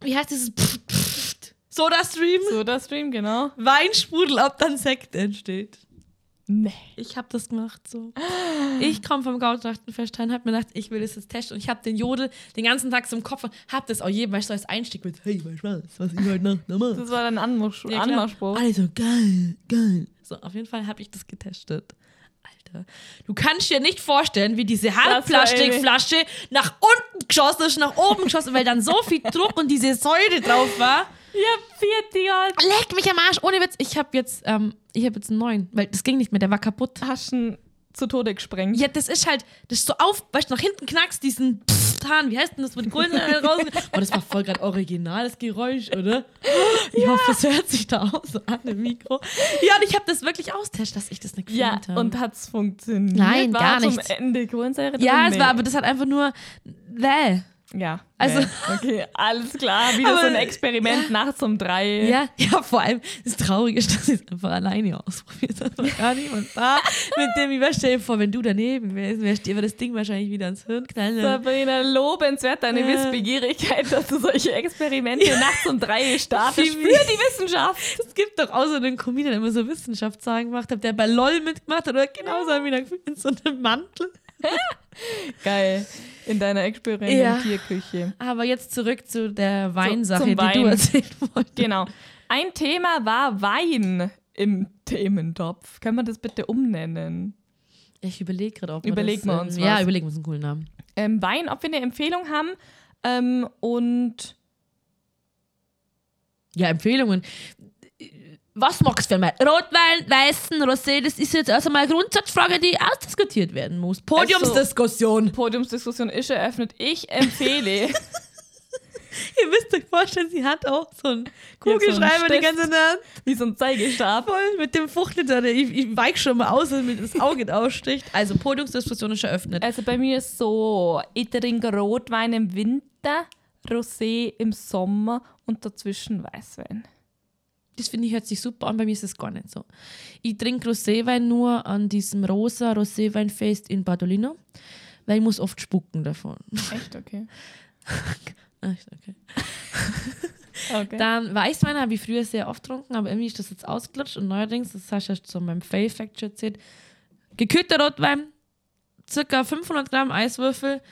D: wie heißt dieses Pft, Pft, Soda-Stream,
E: So der Stream, genau.
D: Weinsprudel, ob dann Sekt entsteht.
E: Nee.
D: Ich habe das gemacht so. Ich komme vom Gautrachtenfest heim, hab mir gedacht, ich will das jetzt testen und ich habe den Jodel den ganzen Tag so im Kopf und hab das auch jedem, weißt du, als Einstieg mit, hey, weißt du was, was ich heute Nacht noch mache?
E: Das war dein Anmarsch
D: Ja, klar.
E: Anmachspruch.
D: Alle so, geil, geil. So, auf jeden Fall habe ich das getestet. Alter, du kannst dir nicht vorstellen, wie diese Halbplastikflasche nach unten geschossen ist, nach oben geschossen, weil dann so viel Druck und diese Säure drauf war.
E: Ja, vierte Jahr.
D: Leck mich am Arsch, ohne Witz. Ich habe jetzt, ähm, ich habe jetzt einen neuen, weil das ging nicht mehr, der war kaputt.
E: Ihn zu Tode gesprengt.
D: Ja, das ist halt, das ist so auf, weißt du, nach hinten knackst, diesen getan. Wie heißt denn das mit Kohlensäure raus? Oh, das war voll gerade originales Geräusch, oder? Ich hoffe, das hört sich da auch so an im Mikro. Ja, und ich habe das wirklich austestet, dass ich das nicht
E: Ja,
D: gefilmt habe.
E: und hat's funktioniert?
D: Nein,
E: war
D: gar
E: zum
D: nicht.
E: Ende Kohlensäure drin?
D: ja, es war, aber das hat einfach nur. Bäh.
E: Ja.
D: Also-
E: nee. Okay, alles klar. Wieder so ein Experiment nachts um drei.
D: Ja, ja, vor allem das Traurige ist, dass ich es einfach alleine ausprobiert habe. Gar niemand da. Mit dem, ich stell dir vor, wenn du daneben wärst, wärst dir das Ding wahrscheinlich wieder ins Hirn knallen.
E: Sabrina, lobenswert deine
D: Ja.
E: Wissbegierigkeit, dass du solche Experimente nachts um drei startest für die Wissenschaft.
D: Es gibt doch auch so einen Comedian, der immer so Wissenschaftssagen gemacht hat, der bei LOL mitgemacht hat oder genauso gefühlt in so einem Mantel.
E: Geil. In deiner Experimentierküche.
D: Aber jetzt zurück zu der Weinsache,
E: zum
D: die
E: Wein.
D: du erzählt wolltest.
E: Genau. Ein Thema war Wein im Thementopf. Kann man das bitte umnennen?
D: Ich überlege gerade, ob wir
E: Überlegen
D: das,
E: wir uns
D: ähm, Ja,
E: was.
D: überlegen wir uns einen coolen Namen.
E: Ähm, Wein, ob wir eine Empfehlung haben. Ähm, und
D: Ja, Empfehlungen. Was magst du für mich? Rotwein, Weißen, Rosé, das ist jetzt also mal eine Grundsatzfrage, die ausdiskutiert werden muss. Podiumsdiskussion.
E: Podiumsdiskussion ist eröffnet. Ich empfehle.
D: Ihr müsst euch vorstellen, sie hat auch so einen
E: so
D: Kugelschreiber die
E: Stift.
D: ganze in der Hand.
E: wie so ein Zeigestab.
D: Voll mit dem Fuchtel da. der- Ich, ich weich schon mal aus, mir das Auge aussticht. Also, Podiumsdiskussion ist eröffnet.
E: Also bei mir ist so, ich trinke Rotwein im Winter, Rosé im Sommer und dazwischen Weißwein.
D: Das finde ich hört sich super an, bei mir ist es gar nicht so. Ich trinke Roséwein nur an diesem rosa Roséweinfest in Badolino, weil ich muss oft spucken davon.
E: Echt, okay.
D: Ach, okay.
E: okay.
D: Dann Weißwein habe ich früher sehr oft getrunken, aber irgendwie ist das jetzt ausgelutscht und neuerdings, das hast du ja zu meinem Fail-Fact schon erzählt, gekühlter Rotwein, circa 500 Gramm Eiswürfel,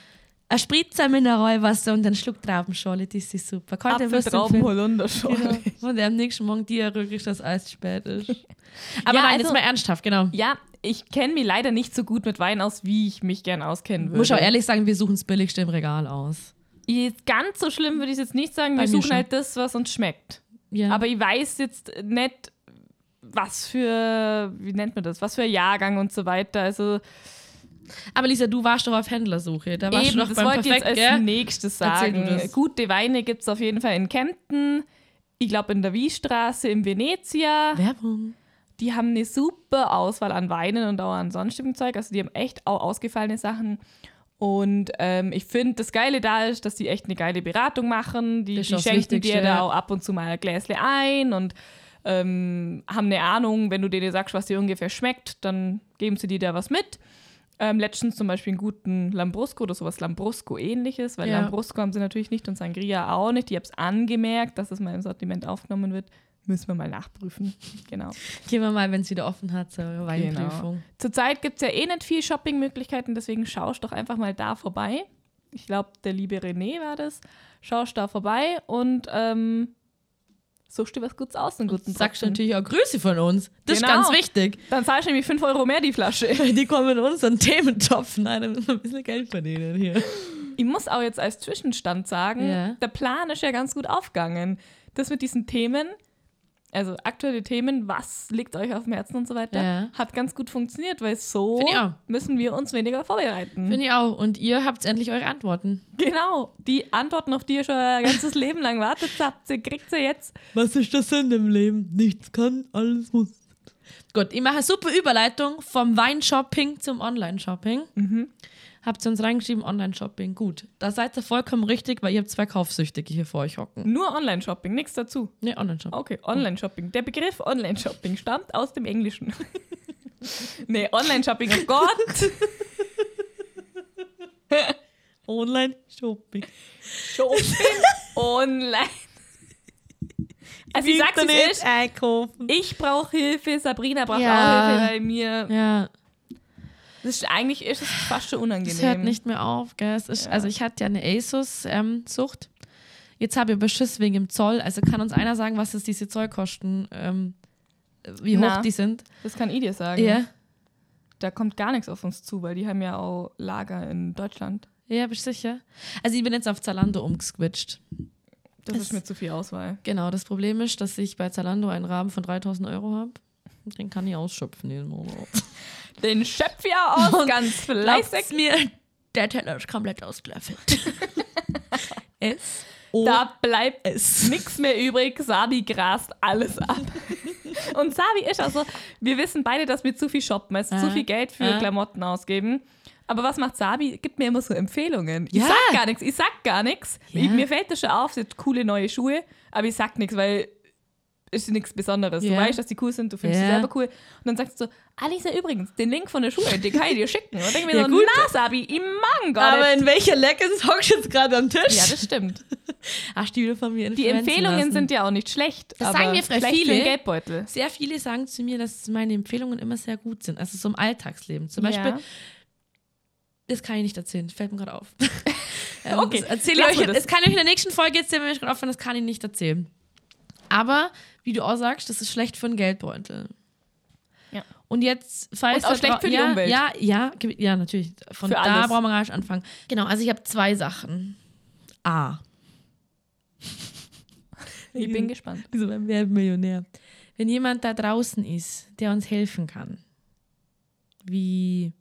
D: ein Spritzer Mineralwasser und ein Schluck Traubenschorle, das ist super. Kann
E: Apfeltrauben,
D: empfehlen?
E: Holunderschorle.
D: Genau. Und am nächsten Morgen diarrhoisch, dass Eis zu spät ist. Aber
E: Ja,
D: nein,
E: also-
D: jetzt mal ernsthaft, genau.
E: Ja, ich kenne mich leider nicht so gut mit Wein aus, wie ich mich gern auskennen würde.
D: Muss auch ehrlich sagen, wir suchen das Billigste im Regal aus.
E: Jetzt Ganz so schlimm würde ich es jetzt nicht sagen.
D: Bei
E: Wir suchen
D: schon.
E: halt das, was uns schmeckt.
D: Ja.
E: Aber ich weiß jetzt nicht, was für, wie nennt man das, was für Jahrgang und so weiter. Also
D: Aber Lisa, du warst doch auf Händlersuche. Da warst
E: eben,
D: du doch
E: das
D: beim
E: wollte ich jetzt als
D: gell?
E: nächstes sagen. Gute Weine gibt es auf jeden Fall in Kempten. Ich glaube in der Wiestraße in Venezia.
D: Werbung.
E: Die haben eine super Auswahl an Weinen und auch an sonstigem Zeug. Also die haben echt auch ausgefallene Sachen. Und ähm, ich finde, das Geile da ist, dass die echt eine geile Beratung machen. Die, die schenken dir da auch ab und zu mal ein Gläsle ein und ähm, haben eine Ahnung, wenn du denen sagst, was dir ungefähr schmeckt, dann geben sie dir da was mit. Ähm, letztens zum Beispiel einen guten Lambrusco oder sowas Lambrusco-ähnliches, weil
D: Ja.
E: Lambrusco haben sie natürlich nicht und Sangria auch nicht. Ich habe es angemerkt, dass das mal im Sortiment aufgenommen wird. Müssen wir mal nachprüfen. Genau.
D: Gehen wir mal, wenn es wieder offen hat, zur Weinprüfung.
E: Zurzeit gibt es ja eh nicht viel Shoppingmöglichkeiten, deswegen schaust doch einfach mal da vorbei. Ich glaube, der liebe René war das. Schaust da vorbei und ähm, suchst dir was Gutes aus, einen guten
D: Sagst du natürlich auch Grüße von uns. Das
E: Genau.
D: ist ganz wichtig.
E: Dann zahlst du nämlich 5 Euro mehr die Flasche.
D: Die kommen in unseren Thementopf. Nein, da müssen wir ein bisschen Geld verdienen hier.
E: Ich muss auch jetzt als Zwischenstand sagen,
D: Ja.
E: der Plan ist ja ganz gut aufgegangen. Das mit diesen Themen, also aktuelle Themen, was liegt euch auf dem Herzen und so weiter,
D: Ja.
E: hat ganz gut funktioniert, weil so müssen wir uns weniger vorbereiten.
D: Finde ich auch. Und ihr habt endlich eure Antworten.
E: Genau, die Antworten, auf die ihr schon ein ganzes Leben lang wartet habt, ihr kriegt sie jetzt.
D: Was ist der Sinn im Leben? Nichts kann, alles muss. Gut, ich mache eine super Überleitung vom Weinshopping zum Online-Shopping. Habt ihr uns reingeschrieben, Online-Shopping. Gut, da seid ihr vollkommen richtig, weil ihr habt zwei Kaufsüchtige hier vor euch hocken.
E: Nur Online-Shopping, nichts dazu.
D: Ne, Online-Shopping.
E: Okay, Online-Shopping. Der Begriff Online-Shopping stammt aus dem Englischen. nee, Online-Shopping, oh Gott.
D: Online-Shopping.
E: Shopping online. Also ich sag's wie es ist,
D: einkaufen.
E: ich brauche Hilfe, Sabrina braucht
D: Ja.
E: auch Hilfe, weil mir,
D: Ja,
E: ist, eigentlich ist es fast schon unangenehm.
D: es hört nicht mehr auf. Gell? Ist, Also ich hatte ja eine ASUS-Sucht. Jetzt habe ich aber Schiss wegen dem Zoll. Also kann uns einer sagen, was es diese Zollkosten, ähm, wie hoch
E: Na.
D: die sind?
E: Das kann ich dir sagen.
D: Ja.
E: Da kommt gar nichts auf uns zu, weil die haben ja auch Lager in Deutschland.
D: Ja, bist du sicher? Also ich bin jetzt auf Zalando umgeswitcht.
E: Das
D: Es-
E: ist mir zu viel Auswahl.
D: Genau, das Problem ist, dass ich bei Zalando einen Rahmen von 3000 Euro habe. Den kann ich ausschöpfen jeden Monat.
E: Den schöpf ja aus, ganz fleißig.
D: Mir, Der Teller ist komplett ausgelöffelt. es. Oh,
E: Da bleibt nichts mehr übrig. Sabi grast alles ab. Und Sabi ist also, wir wissen beide, dass wir zu viel shoppen, also zu
D: Ah.
E: viel Geld für
D: Ah.
E: Klamotten ausgeben. Aber was macht Sabi? Gibt mir immer so Empfehlungen. Ich
D: Ja.
E: sag gar nichts, ich sag gar nichts.
D: Ja.
E: Mir fällt das schon auf, sie hat coole neue Schuhe, aber ich sag nichts, weil ist nichts Besonderes. Du
D: Ja.
E: weißt, dass die cool sind, du findest
D: Ja.
E: sie selber cool. Und dann sagst du so, Alisa, übrigens, den Link von der Schuhe, den kann ich dir schicken. Und dann denke ich mir
D: Ja,
E: so,
D: gut.
E: na Sabi, ich mag gar
D: Aber in welcher Leggings hockst du jetzt gerade am Tisch?
E: Ja, das stimmt.
D: Hast du wieder von mir
E: Die Empfehlungen
D: lassen.
E: sind ja auch nicht schlecht.
D: Das sagen mir vielleicht viele.
E: Geldbeutel.
D: Sehr viele sagen zu mir, dass meine Empfehlungen immer sehr gut sind. Also so im Alltagsleben. Zum Beispiel,
E: Ja.
D: das kann ich nicht erzählen, fällt mir gerade auf. ähm,
E: Okay,
D: das erzähle ich euch,
E: das.
D: das kann ich euch in der nächsten Folge erzählen, wenn ich gerade aufhören, das kann ich nicht erzählen. Aber, wie du auch sagst, das ist schlecht für den Geldbeutel.
E: Ja.
D: Und jetzt, falls
E: Und auch schlecht für die
D: ja,
E: Umwelt.
D: Ja, ja, ja, natürlich. Von
E: Für
D: da
E: alles.
D: brauchen wir gar nicht anfangen. Genau, also ich habe zwei Sachen. A.
E: Ich bin gespannt.
D: Wie so beim Werbemillionär. Wenn jemand da draußen ist, der uns helfen kann, wie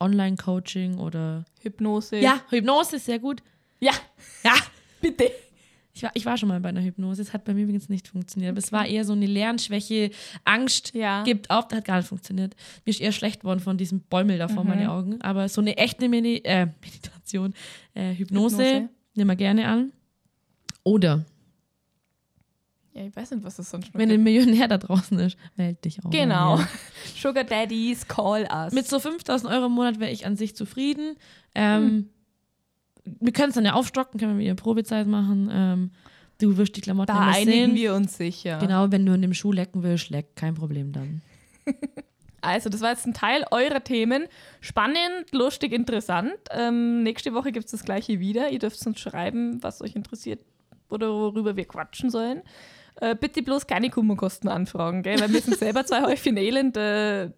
D: Online-Coaching oder.
E: Hypnose.
D: Ja, Hypnose ist sehr gut.
E: Ja,
D: Ja,
E: bitte.
D: Ich war, ich war schon mal bei einer Hypnose. Es hat bei mir übrigens nicht funktioniert. Aber es war eher so eine Lernschwäche, Angst,
E: Ja.
D: gibt auf, das hat gar nicht funktioniert. Mir ist eher schlecht worden von diesem Bäumel da vor
E: Mhm.
D: meinen Augen. Aber so eine echte Medi äh, Meditation, äh, Hypnose,
E: Hypnose.
D: nehmen wir gerne an. Oder,
E: Ja, ich weiß nicht, was das sonst noch
D: wenn ein Millionär da draußen ist, meld dich auch.
E: Genau. Sugar Daddies, call us.
D: Mit so 5000 Euro im Monat wäre ich an sich zufrieden. Ähm, Wir können es dann ja aufstocken, können wir wieder Probezeit machen. Ähm, du wirst die Klamotten
E: da einigen
D: sehen.
E: wir uns sicher.
D: Genau, wenn du in dem Schuh lecken willst, leck, kein Problem dann.
E: Also, das war jetzt ein Teil eurer Themen. Spannend, lustig, interessant. Ähm, nächste Woche gibt es das gleiche wieder. Ihr dürft uns schreiben, was euch interessiert oder worüber wir quatschen sollen. Äh, bitte bloß keine Kummerkosten anfragen, gell? weil wir sind selber zwei Häufchen Elend. Äh,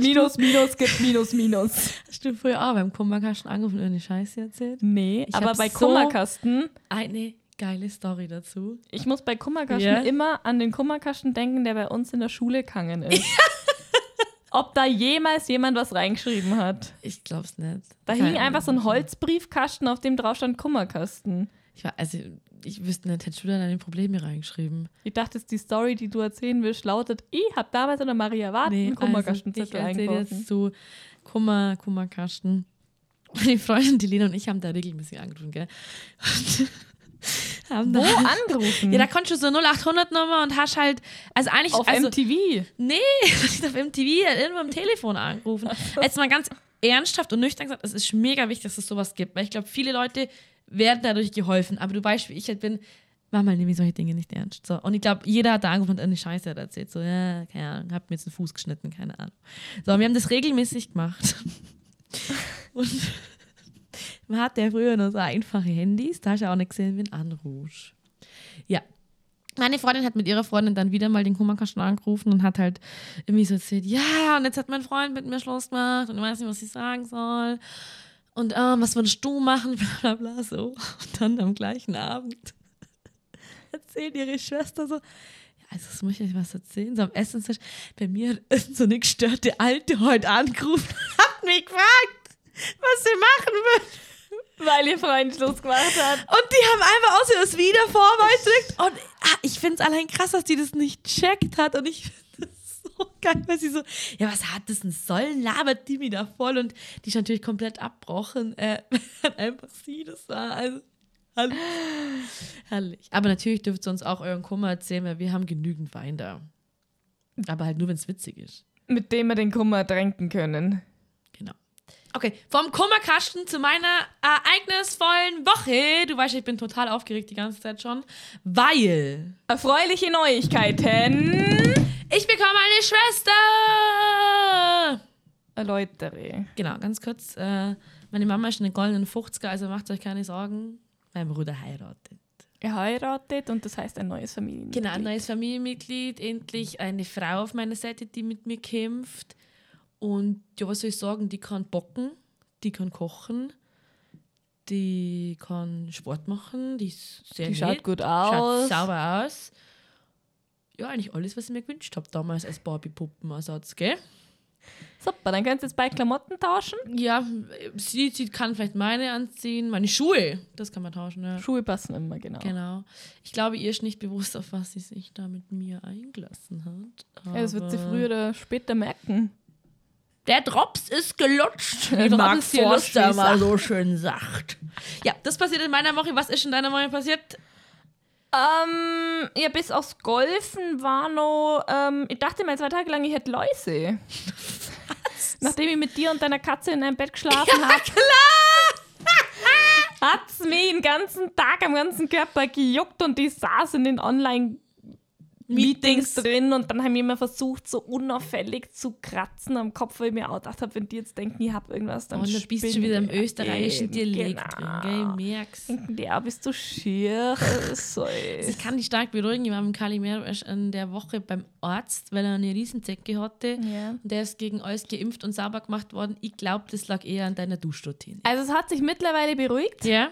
E: minus, minus gibt Minus, Minus.
D: Hast du früher auch beim Kummerkasten angerufen und irgendeine Scheiße erzählt?
E: Nee,
D: Ich
E: aber bei
D: so-
E: Kummerkasten,
D: Eine geile Story dazu.
E: ich muss bei Kummerkasten
D: Ja.
E: immer an den Kummerkasten denken, der bei uns in der Schule gegangen ist. Ob da jemals jemand was reingeschrieben hat.
D: Ich glaub's nicht.
E: Da
D: Keine
E: hing einfach so ein. Holzbriefkasten, auf dem drauf stand Kummerkasten.
D: Ich war, also, ich wüsste nicht, hättest du da deine Probleme reingeschrieben?
E: Ich dachte, die Story, die du erzählen willst, lautet, ich habe damals an der Maria Warten
D: also, ich
E: Kummerkastenzettel
D: erzähle
E: eingeworfen.
D: jetzt zu Kummer, Kummerkasten. Und die Freundin, die Lena und ich haben da regelmäßig angerufen, gell? Und haben
E: Wo
D: da,
E: angerufen?
D: ja, da konntest du so 0800 Nummer und hast halt, also eigentlich,
E: auf
D: also,
E: MTV.
D: Nee, nicht auf MTV, irgendwo am Telefon angerufen. Jetzt mal ganz ernsthaft und nüchtern gesagt, es ist mega wichtig, dass es sowas gibt, weil ich glaube, viele Leute werden dadurch geholfen, aber du weißt, wie ich halt bin, manchmal nehme ich solche Dinge nicht ernst. So. Und ich glaube, jeder hat da angerufen und eine Scheiße hat erzählt. So, ja, keine Ahnung, hab mir jetzt einen Fuß geschnitten, keine Ahnung. So, und wir haben das regelmäßig gemacht. Und man hat ja früher nur so einfache Handys, da hast du auch nicht gesehen, wen anrufst. Ja, meine Freundin hat mit ihrer Freundin dann wieder mal den Kummerkasten angerufen und hat halt irgendwie so erzählt, ja, und jetzt hat mein Freund mit mir Schluss gemacht und ich weiß nicht, was ich sagen soll. Und ähm, was würdest du machen? Bla bla bla so. Und dann am gleichen Abend erzählt ihre Schwester so, ja, also das muss ich euch was erzählen. So am Essenstisch, bei mir hat irgend so eine gestörte Alte heute angerufen hat mich gefragt, was sie machen will.
E: Weil ihr Freund Schluss gemacht hat.
D: Und die haben einfach aus das wieder vorwärts gedrückt. Und ah, ich finde es allein krass, dass die das nicht checkt hat. Und ich finde geil, weil sie so, ja, was hat das denn sollen? Labert die mir da voll. Und die ist natürlich komplett abbrochen. Äh, einfach sie das war. Also, herrlich. herrlich. Aber natürlich dürft ihr uns auch euren Kummer erzählen, weil wir haben genügend Wein da. Aber halt nur, wenn es witzig ist.
E: Mit dem wir den Kummer tränken können.
D: Genau. Okay, vom Kummerkasten zu meiner ereignisvollen Woche. Du weißt, ich bin total aufgeregt die ganze Zeit schon, weil
E: Erfreuliche Neuigkeiten.
D: Ich bekomme eine Schwester.
E: Erläutere.
D: Genau, ganz kurz. Äh, meine Mama ist eine goldene 50er, also macht euch keine Sorgen. Mein Bruder heiratet.
E: Er heiratet und das heißt ein neues Familienmitglied.
D: Genau, ein neues Familienmitglied, endlich eine Frau auf meiner Seite, die mit mir kämpft. Und ja, was soll ich sagen, die kann bocken, die kann kochen, die kann Sport machen, die ist sehr
E: Die
D: nett,
E: schaut gut
D: schaut
E: aus.
D: sauber aus. Ja, eigentlich alles, was ich mir gewünscht habe damals als Barbie-Puppenersatz, gell?
E: Super, dann könnt ihr jetzt bald Klamotten tauschen.
D: Ja, sie, sie kann vielleicht meine anziehen, meine Schuhe. Das kann man tauschen, ja.
E: Schuhe passen immer, genau.
D: Genau. Ich glaube, ihr ist nicht bewusst, auf was sie sich da mit mir eingelassen hat.
E: Ja, das wird sie früher oder später merken.
D: Der Drops ist gelutscht, wie Mark Forster mal so schön sagt. Ja, das passiert in meiner Woche. Was ist in deiner Woche passiert?
E: Ähm, ja, bis aufs Golfen war noch, ähm, ich dachte mal zwei Tage lang, ich hätte Läuse. Nachdem ich mit dir und deiner Katze in einem Bett geschlafen habe. Hat's mich den ganzen Tag am ganzen Körper gejuckt und ich saß in den Online- Meetings drin und dann haben wir immer versucht, so unauffällig zu kratzen am Kopf, weil ich mir auch gedacht habe, wenn die jetzt denken, ich habe irgendwas, dann
D: Und du bist schon wieder im
E: ich.
D: österreichischen Dialekt
E: genau.
D: drin, gell? Ich merk's.
E: Denken die, ja, bist du schier? so
D: Also ich kann dich stark beruhigen. Ich war mit Calimero erst in der Woche beim Arzt, weil er eine Riesenzecke hatte.
E: Ja.
D: Und der ist gegen alles geimpft und sauber gemacht worden. Ich glaube, das lag eher an deiner Duschroutine.
E: Also es hat sich mittlerweile beruhigt,
D: Ja?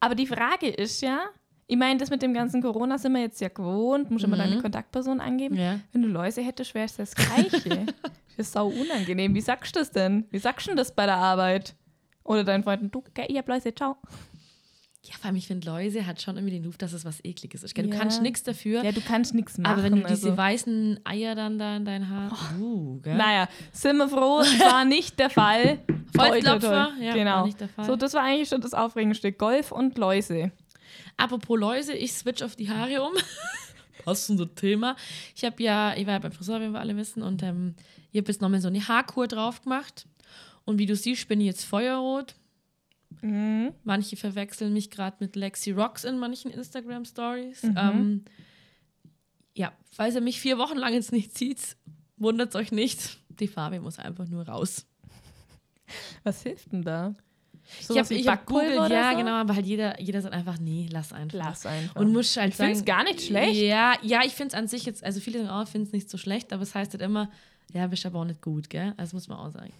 E: aber die Frage ist ja, ich meine, das mit dem ganzen Corona sind wir jetzt ja gewohnt, muss immer deine Kontaktperson angeben.
D: Ja.
E: Wenn du Läuse hättest, wäre es das Gleiche. das ist sau unangenehm. Wie sagst du das denn? Wie sagst du das bei der Arbeit? Oder deinen Freunden, du, gell, ich hab Läuse, ciao.
D: Ja, vor allem, ich finde, Läuse hat schon irgendwie den Ruf, dass es was Ekliges ist. gell? Du
E: Ja.
D: kannst nichts dafür.
E: Ja, du kannst nichts machen.
D: aber wenn du diese
E: also.
D: weißen Eier dann da in dein Haar. Uh, gell?
E: Naja, sind wir froh, es war nicht der Fall.
D: Vollklopfer, ja,
E: genau.
D: war nicht der Fall.
E: So, das war eigentlich schon das aufregendste. Golf und Läuse.
D: Apropos Läuse, ich switch auf die Haare um. Passende Thema. Ich habe ja, ich war ja beim Friseur, wie wir alle wissen, und ähm, ich habe jetzt nochmal so eine Haarkur drauf gemacht. Und wie du siehst, bin ich jetzt feuerrot.
E: Mhm.
D: Manche verwechseln mich gerade mit Lexi Rocks in manchen Instagram-Stories.
E: Mhm.
D: Ähm, ja, falls ihr mich vier Wochen lang jetzt nicht sieht, wundert euch nicht. Die Farbe muss einfach nur raus.
E: Was hilft denn da?
D: Ich
E: Sowas
D: habe ich hab
E: oder
D: ja,
E: so?
D: genau, aber halt jeder, jeder sagt einfach, nee, lass einfach.
E: Lass einfach.
D: Und muss halt
E: Ich
D: sagen,
E: gar nicht schlecht.
D: Ja, ja ich finde es an sich jetzt, also viele sagen auch, finde es nicht so schlecht, aber es heißt halt immer, ja, bist aber auch nicht gut, gell? Also muss man auch sagen.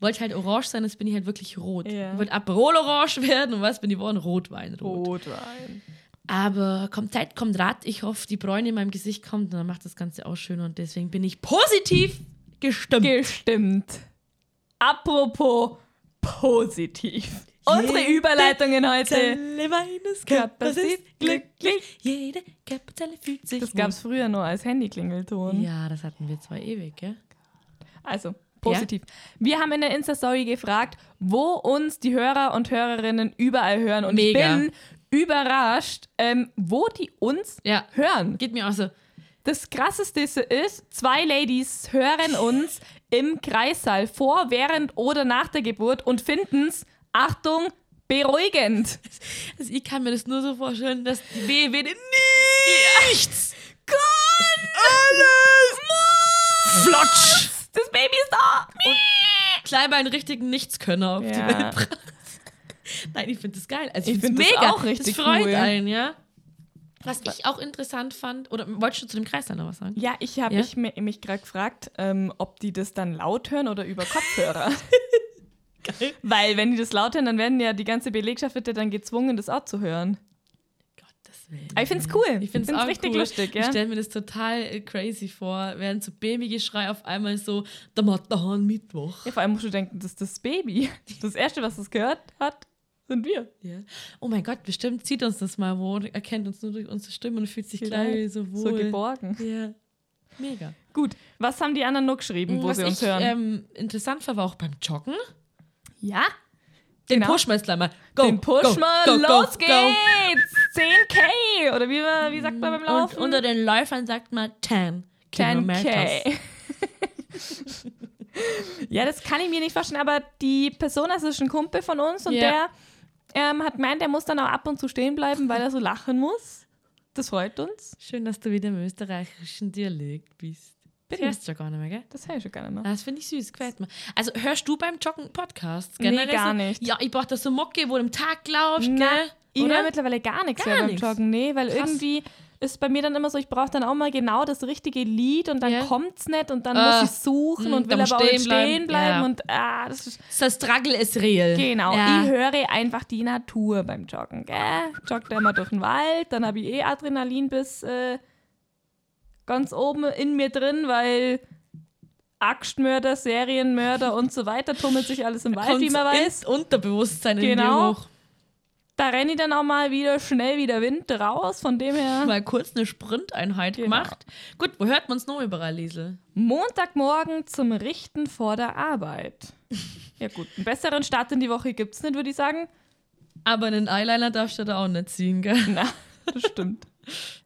D: Wollte halt orange sein, jetzt bin ich halt wirklich rot.
E: Ja.
D: Wollte Aperol orange werden und was bin ich geworden? Rotwein rot.
E: Rotwein.
D: Aber kommt Zeit, kommt Rat. Ich hoffe, die Bräune in meinem Gesicht kommt und dann macht das Ganze auch schöner und deswegen bin ich positiv gestimmt.
E: Gestimmt. Apropos positiv. Unsere Überleitungen heute.
D: Zelle meines
E: Körpers ist glücklich.
D: Jede Körperzelle fühlt sich
E: Das gab es früher nur als Handyklingelton.
D: Ja, das hatten wir zwar ewig, gell?
E: Also, positiv. Wir haben in der Insta-Story gefragt, wo uns die Hörer und Hörerinnen überall hören. Und
D: Mega.
E: ich bin überrascht, ähm, wo die uns
D: Ja.
E: hören.
D: Geht mir auch so.
E: Das krasseste ist, zwei Ladies hören uns im Kreissaal vor, während oder nach der Geburt und finden es, Achtung, beruhigend.
D: Also ich kann mir das nur so vorstellen, dass die BW nichts alles flotsch
E: Das Baby ist da.
D: mal einen richtigen Nichtskönner auf die
E: Ja.
D: Welt bringt. Nein, ich finde das geil. Also ich,
E: Ich
D: finde
E: find
D: es
E: das
D: mega.
E: auch richtig
D: das freut
E: cool.
D: einen, ja. Was ich auch interessant fand, oder wolltest du zu dem Kreis dann noch was sagen?
E: Ja, ich habe
D: Ja?
E: ich mi- mich gerade gefragt, ähm, ob die das dann laut hören oder über Kopfhörer. Weil wenn die das laut hören, dann werden ja die ganze Belegschaft wird ja dann gezwungen, das auch zu hören.
D: Gottes Willen.
E: Aber ich find's cool.
D: Ich finde es
E: find's
D: auch
E: richtig
D: cool.
E: lustig,
D: Ich
E: ja.
D: stelle mir das total äh, crazy vor, während so Babygeschrei auf einmal so, der Matterhorn Mittwoch.
E: ja. Vor allem musst du denken, das ist das Baby. Das erste, was es gehört hat, sind wir.
D: Ja. Oh mein Gott, bestimmt zieht uns das mal wo und erkennt uns nur durch unsere Stimme und fühlt sich gleich so wohl.
E: So geborgen.
D: Ja. Mega.
E: Gut, was haben die anderen noch geschrieben, wo
D: Was
E: sie uns
D: ich
E: hören?
D: ähm, interessant fand, war auch beim Joggen.
E: ja,
D: Den
E: Genau.
D: gleich mal. Go,
E: den Push
D: go,
E: mal,
D: go,
E: los
D: go,
E: geht's! 10k! Oder wie, wie sagt man beim
D: Go.
E: Laufen?
D: Und unter den Läufern sagt man 10 Kilometers.
E: 10k. ja, das kann ich mir nicht vorstellen, aber die Person, das ist ein Kumpel von uns und
D: Ja.
E: der ähm, hat gemeint, er muss dann auch ab und zu stehen bleiben, weil er so lachen muss. Das freut uns.
D: Schön, dass du wieder im österreichischen Dialekt bist. Das
E: Bitte.
D: hörst du ja gar nicht mehr, gell?
E: Das höre ich schon gerne mal.
D: Das finde ich süß, gefällt mir. Also hörst du beim Joggen Podcasts?
E: Nee,
D: Generell
E: gar
D: so?
E: nicht.
D: Ja, ich brauche da so Mocke, wo du am Tag laufst, gell?
E: Ich höre mittlerweile gar nichts
D: Gar
E: mehr beim. Joggen. Nee, weil
D: Krass.
E: irgendwie ist bei mir dann immer so, ich brauche dann auch mal genau das richtige Lied und dann
D: Ja.
E: kommt's nicht und dann
D: Ah.
E: muss ich suchen
D: Hm,
E: und will
D: muss
E: aber auch
D: stehen bleiben.
E: stehen bleiben
D: Ja.
E: und ah, das ist
D: Das Struggle ist real.
E: Genau,
D: Ja.
E: ich höre einfach die Natur beim Joggen. Gell? Joggt einmal durch den Wald, dann habe ich eh Adrenalin bis äh, ganz oben in mir drin, weil Axtmörder, Serienmörder und so weiter, tummelt sich alles im Wald, wie man weiß.
D: Ins Unterbewusstsein in
E: Genau.
D: dir hoch.
E: Da renne ich dann auch mal wieder schnell wie der Wind raus, von dem her.
D: Mal kurz eine Sprinteinheit
E: Genau.
D: gemacht. Gut, wo hört man es noch überall, Liesel?
E: Montagmorgen zum Richten vor der Arbeit. Ja gut, einen besseren Start in die Woche gibt's nicht, würde ich sagen.
D: Aber einen Eyeliner darfst du da auch nicht ziehen, gell?
E: Na, das stimmt.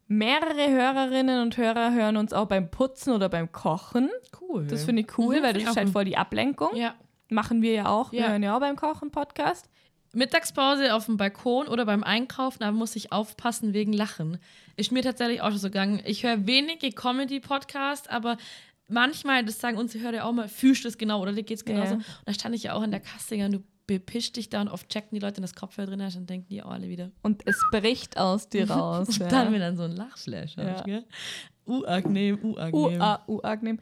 E: Mehrere Hörerinnen und Hörer hören uns auch beim Putzen oder beim Kochen.
D: Cool.
E: Das finde ich cool,
D: Mhm,
E: weil das ist halt voll die Ablenkung.
D: Ja.
E: Machen wir ja auch. Wir
D: Ja.
E: hören ja auch beim Kochen Podcast.
D: Mittagspause auf dem Balkon oder beim Einkaufen, da muss ich aufpassen wegen Lachen. Ist mir tatsächlich auch schon so gegangen. Ich höre wenige Comedy-Podcasts, aber manchmal, das sagen unsere Hörer auch mal, fühlst du es genau oder dir geht's genauso.
E: Ja.
D: Und da stand ich ja auch in der Kasse und du bepischst dich da und oft checken die Leute, wenn das Kopfhörer drin hast, dann denken die auch alle wieder.
E: Und es bricht aus dir raus.
D: Und
E: ja.
D: dann wieder so ein Lachflash.
E: Ja.
D: Uagnehm, uagnehm.
E: Ua, uagnehm.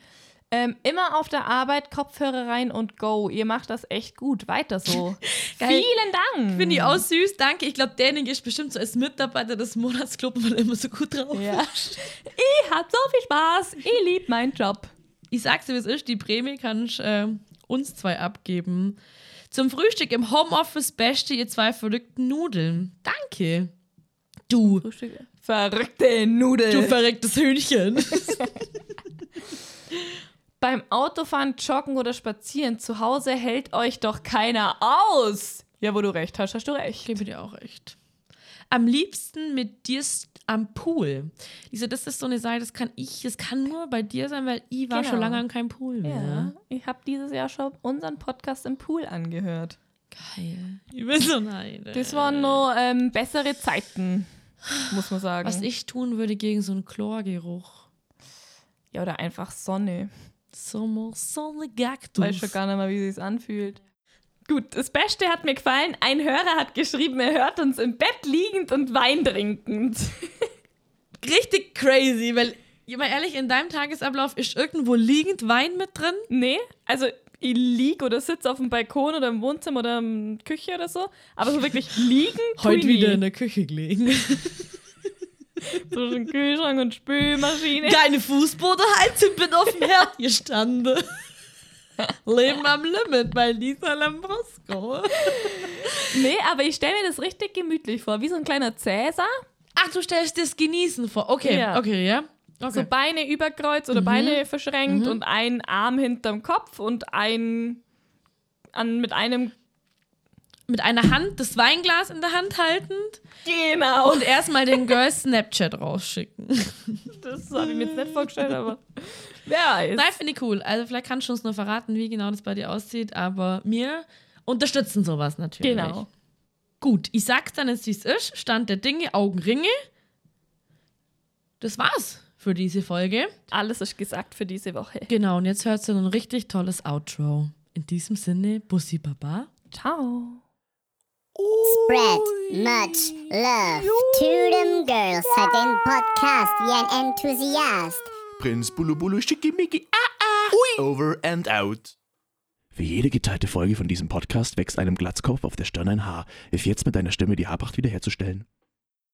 E: Ähm, immer auf der Arbeit Kopfhörer rein und go. Ihr macht das echt gut. Weiter so. Vielen Dank.
D: Finde ich auch süß, danke. Ich glaube, derjenige ist bestimmt so als Mitarbeiter des Monatsclubs, weil er immer so gut drauf
E: Ja. Ich hab so viel Spaß. Ich lieb meinen Job.
D: Ich sag's dir, wie es ist, die Prämie kannst äh, uns zwei abgeben. Zum Frühstück im Homeoffice beste ihr zwei verrückten Nudeln. Danke. Du,
E: Verrückte Nudeln.
D: du verrücktes Hühnchen.
E: Beim Autofahren, Joggen oder Spazieren zu Hause hält euch doch keiner aus. Ja, wo du recht hast, hast du recht.
D: Gebe dir auch recht. Am liebsten mit dir am Pool. Diese, das ist so eine Seite, das kann ich, das kann nur bei dir sein, weil ich war
E: Genau.
D: schon lange an keinem Pool mehr.
E: Ja, ich habe dieses Jahr schon unseren Podcast im Pool angehört.
D: Geil. Ich bin so neidisch.
E: Das waren noch ähm, bessere Zeiten, muss man sagen.
D: Was ich tun würde gegen so einen Chlorgeruch.
E: ja, oder einfach Sonne.
D: Sommer, Sonne, Gactus.
E: Weiß schon gar nicht mehr, wie es sich anfühlt. Gut, das Beste hat mir gefallen. Ein Hörer hat geschrieben, er hört uns im Bett liegend und Wein trinkend.
D: richtig crazy, weil, mal ehrlich, in deinem Tagesablauf ist irgendwo liegend Wein mit drin.
E: Nee, also ich lieg oder sitze auf dem Balkon oder im Wohnzimmer oder in der Küche oder so. Aber so wirklich liegen tue ich nie.
D: der Küche gelegen.
E: Zwischen Kühlschrank und Spülmaschine.
D: Keine Fußbodenheizung, bin auf dem Herd gestanden. Leben am Limit bei Lisa Lambrosco.
E: Nee, aber ich stelle mir das richtig gemütlich vor, wie so ein kleiner Cäsar.
D: Ach, du stellst das Genießen vor. Okay,
E: Ja.
D: okay, ja.
E: So
D: Okay.
E: Beine überkreuzt oder Beine verschränkt und ein Arm hinterm Kopf und ein an, mit einem
D: Mit einer Hand das Weinglas in der Hand haltend
E: Genau.
D: und erstmal den Girls Snapchat rausschicken.
E: das habe ich mir jetzt nicht vorgestellt, aber wer weiß.
D: Nein, finde ich cool. Also vielleicht kannst du uns nur verraten, wie genau das bei dir aussieht, aber wir unterstützen sowas natürlich.
E: Genau.
D: Gut, ich sag's dann jetzt, wie es ist. Stand der Dinge, Augenringe. Das war's für diese Folge.
E: Alles ist gesagt für diese Woche.
D: Genau, und jetzt hörst du ein richtig tolles Outro. In diesem Sinne, Bussi Baba.
E: Ciao.
F: Spread much love to them girls. Hat den Podcast wie ein Enthusiast.
C: Prinz Bulubulu Schickimicki. Ah, ah. Ui. Over and out. Für jede geteilte Folge von diesem Podcast wächst einem Glatzkopf auf der Stirn ein Haar. Hilf jetzt mit deiner Stimme, die Haarpracht wiederherzustellen.